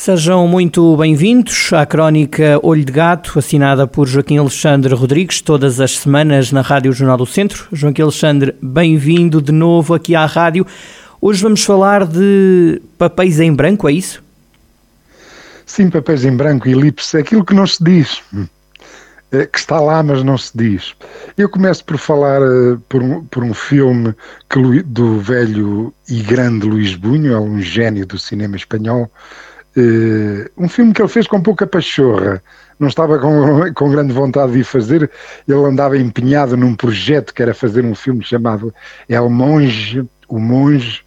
Sejam muito bem-vindos à crónica Olho de Gato, assinada por Joaquim Alexandre Rodrigues, todas as semanas na Rádio Jornal do Centro. Joaquim Alexandre, bem-vindo de novo aqui à rádio. Hoje vamos falar de papéis em branco, é isso? Sim, papéis em branco elipse, aquilo que não se diz, é, que está lá, mas não se diz. Eu começo por falar uh, por, um, por um filme que, do velho e grande Luís Bunho, é um gênio do cinema espanhol, um filme que ele fez com pouca pachorra, não estava com, com grande vontade de fazer, ele andava empenhado num projeto que era fazer um filme chamado El Monge, o Monge,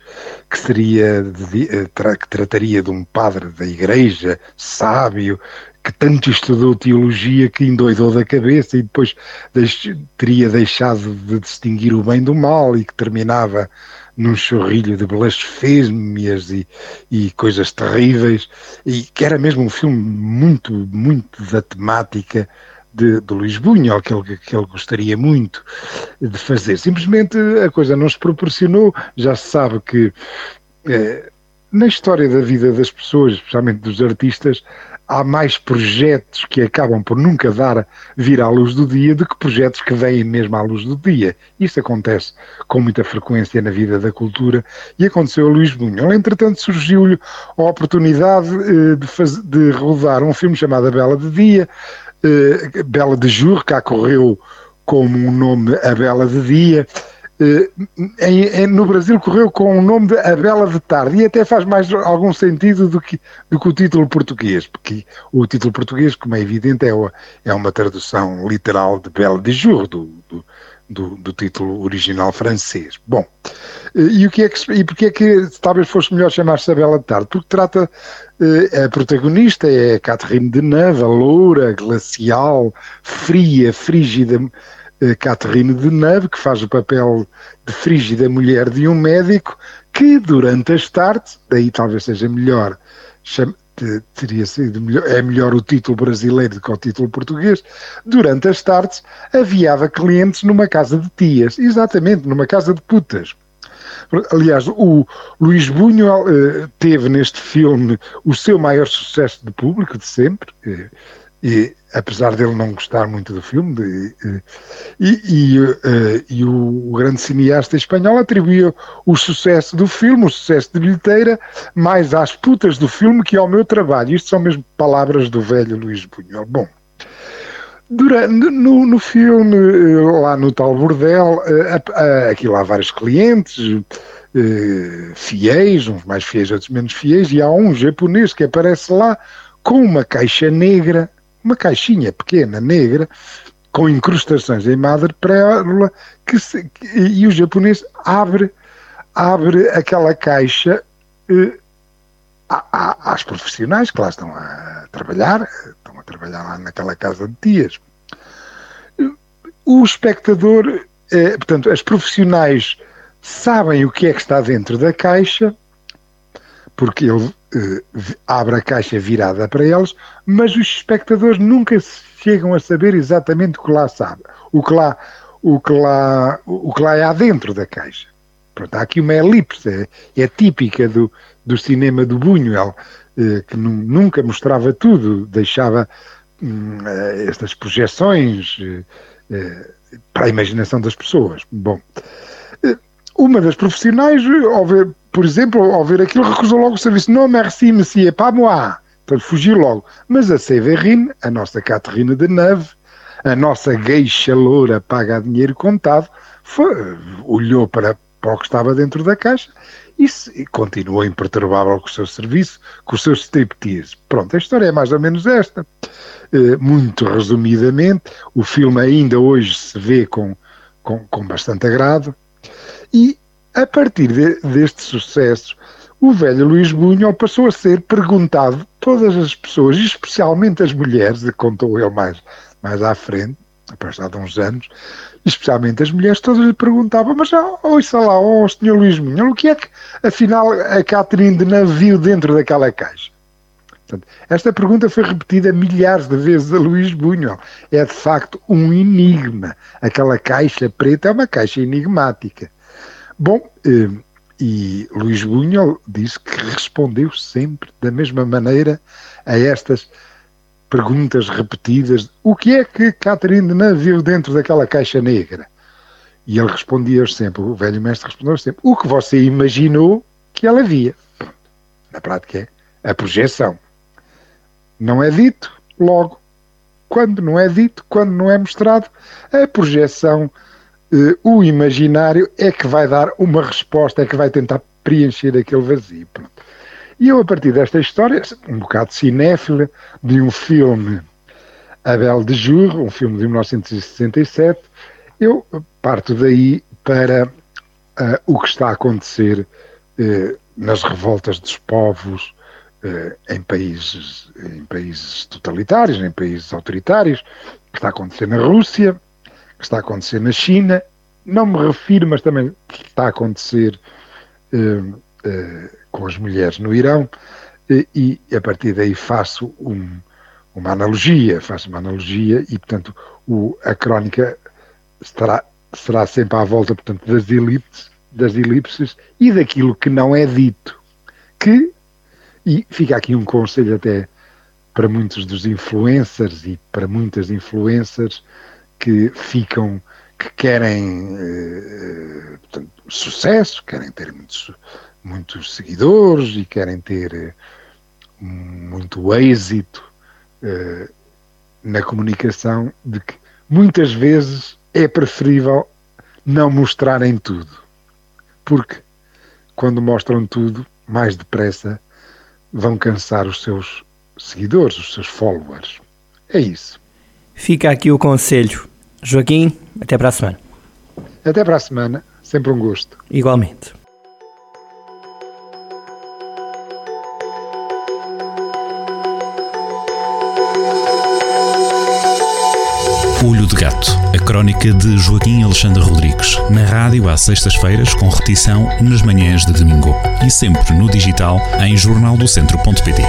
que seria eh, que trataria de um padre da igreja, sábio, que tanto estudou teologia que endoidou da cabeça e depois deix, teria deixado de distinguir o bem do mal e que terminava num chorrilho de blasfêmias e, e coisas terríveis, e que era mesmo um filme muito, muito da temática de, de Luís Bunhal, que ele, que ele gostaria muito de fazer. Simplesmente a coisa não se proporcionou, já se sabe que eh, na história da vida das pessoas, especialmente dos artistas, há mais projetos que acabam por nunca dar vir à luz do dia do que projetos que vêm mesmo à luz do dia. Isso acontece com muita frequência na vida da cultura e aconteceu a Luís Bunhol. Entretanto, surgiu-lhe a oportunidade eh, de, de rodar um filme chamado A Bela de Dia, eh, Bela de Jour, cá correu como um nome A Bela de Dia, no Brasil correu com o nome de A Bela de Tarde e até faz mais algum sentido do que, do que o título português, porque o título português, como é evidente, é, uma, é uma tradução literal de Bela de Jour, do, do, do, do, título original francês. Bom, eh, e, o que é que, e porque é que talvez fosse melhor chamar-se A Bela de Tarde? Porque trata, eh, a protagonista é Catherine Deneuve, a loura, glacial, fria, frígida, Catherine Deneuve, que faz o papel de frígida mulher de um médico, que durante as tardes, daí talvez seja melhor, teria sido melhor, é melhor o título brasileiro do que o título português, durante as tardes aviava clientes numa casa de tias, exatamente, numa casa de putas. Aliás, o Luís Buñuel uh, teve neste filme o seu maior sucesso de público de sempre, uh, e apesar dele não gostar muito do filme, de, e, e, uh, e o, o, grande cineasta espanhol atribuiu o sucesso do filme, o sucesso de bilheteira, mais às putas do filme que ao meu trabalho. Isto são mesmo palavras do velho Luís Buñuel. Bom, durante, no, no filme, eh, lá no tal bordel, aqui lá há vários clientes, fiéis, uns mais fiéis, outros menos fiéis, e há um japonês que aparece lá com uma caixa negra uma caixinha pequena, negra, com incrustações em madrepérola, que, se, que e o japonês abre, abre aquela caixa eh, às profissionais que lá estão a trabalhar, estão a trabalhar lá naquela casa de tias. O espectador, eh, portanto, as profissionais sabem o que é que está dentro da caixa, porque ele abre a caixa virada para eles, mas os espectadores nunca chegam a saber exatamente o que lá sabe, o que lá, o que lá, o que lá é dentro da caixa. Pronto, há aqui uma elipse, é, é típica do, do cinema do Buñuel, eh, que nunca mostrava tudo, deixava hum, eh, estas projeções para a imaginação das pessoas. Bom, uma das profissionais, ao ver, por exemplo, ao ver aquilo, recusou logo o serviço. Não, merci, monsieur, pas moi. Então fugiu logo. Mas a Severine, a nossa Caterina de Neve, a nossa gueixa loura paga dinheiro contado, foi, olhou para, para o que estava dentro da caixa e, e continuou imperturbável com o seu serviço, com os seus striptease. Pronto, a história é mais ou menos esta. Uh, muito resumidamente, o filme ainda hoje se vê com, com, com bastante agrado. E a partir de, deste sucesso, o velho Luís Bunho passou a ser perguntado todas as pessoas, especialmente as mulheres, contou ele mais, mais à frente, passado uns anos, especialmente as mulheres, todas lhe perguntavam, mas ouça lá, ó oh, senhor Luís Munhão, o que é que afinal a Catherine de Navio dentro daquela caixa? Portanto, esta pergunta foi repetida milhares de vezes a Luís Bunhol. É de facto um enigma. Aquela caixa preta é uma caixa enigmática. Bom, eh, e Luís Bunhol disse que respondeu sempre da mesma maneira a estas perguntas repetidas. O que é que Catherine Deneuve viu dentro daquela caixa negra? E ele respondia sempre, o velho mestre respondeu sempre, o que você imaginou que ela via. Na prática é a projeção. Não é dito, logo. Quando não é dito, quando não é mostrado, a projeção, o imaginário é que vai dar uma resposta, é que vai tentar preencher aquele vazio. Pronto. E eu, a partir desta história, um bocado cinéfila, de um filme Abel de Jour, um filme de 1967, eu parto daí para uh, o que está a acontecer uh, nas revoltas dos povos uh, em, países, em países totalitários, em países autoritários, que está a acontecer na Rússia, que está a acontecer na China. Não me refiro, mas também está a acontecer com as mulheres no Irão e, e a partir daí faço um, uma analogia, faço uma analogia e, portanto, o, a crónica estará, será sempre à volta, portanto, das elipses, das elipses e daquilo que não é dito. Que, e fica aqui um conselho até para muitos dos influencers e para muitas influencers que ficam, que querem eh, portanto, sucesso, querem ter muito, muitos seguidores e querem ter eh, muito êxito na comunicação, de que muitas vezes é preferível não mostrarem tudo. Porque quando mostram tudo, mais depressa vão cansar os seus seguidores, os seus followers. É isso. Fica aqui o conselho. Joaquim, até para a semana. Até para a semana, sempre um gosto. Igualmente. Olho de Gato, a crónica de Joaquim Alexandre Rodrigues, na rádio às sextas-feiras, com repetição nas manhãs de domingo e sempre no digital em jornaldocentro.pt.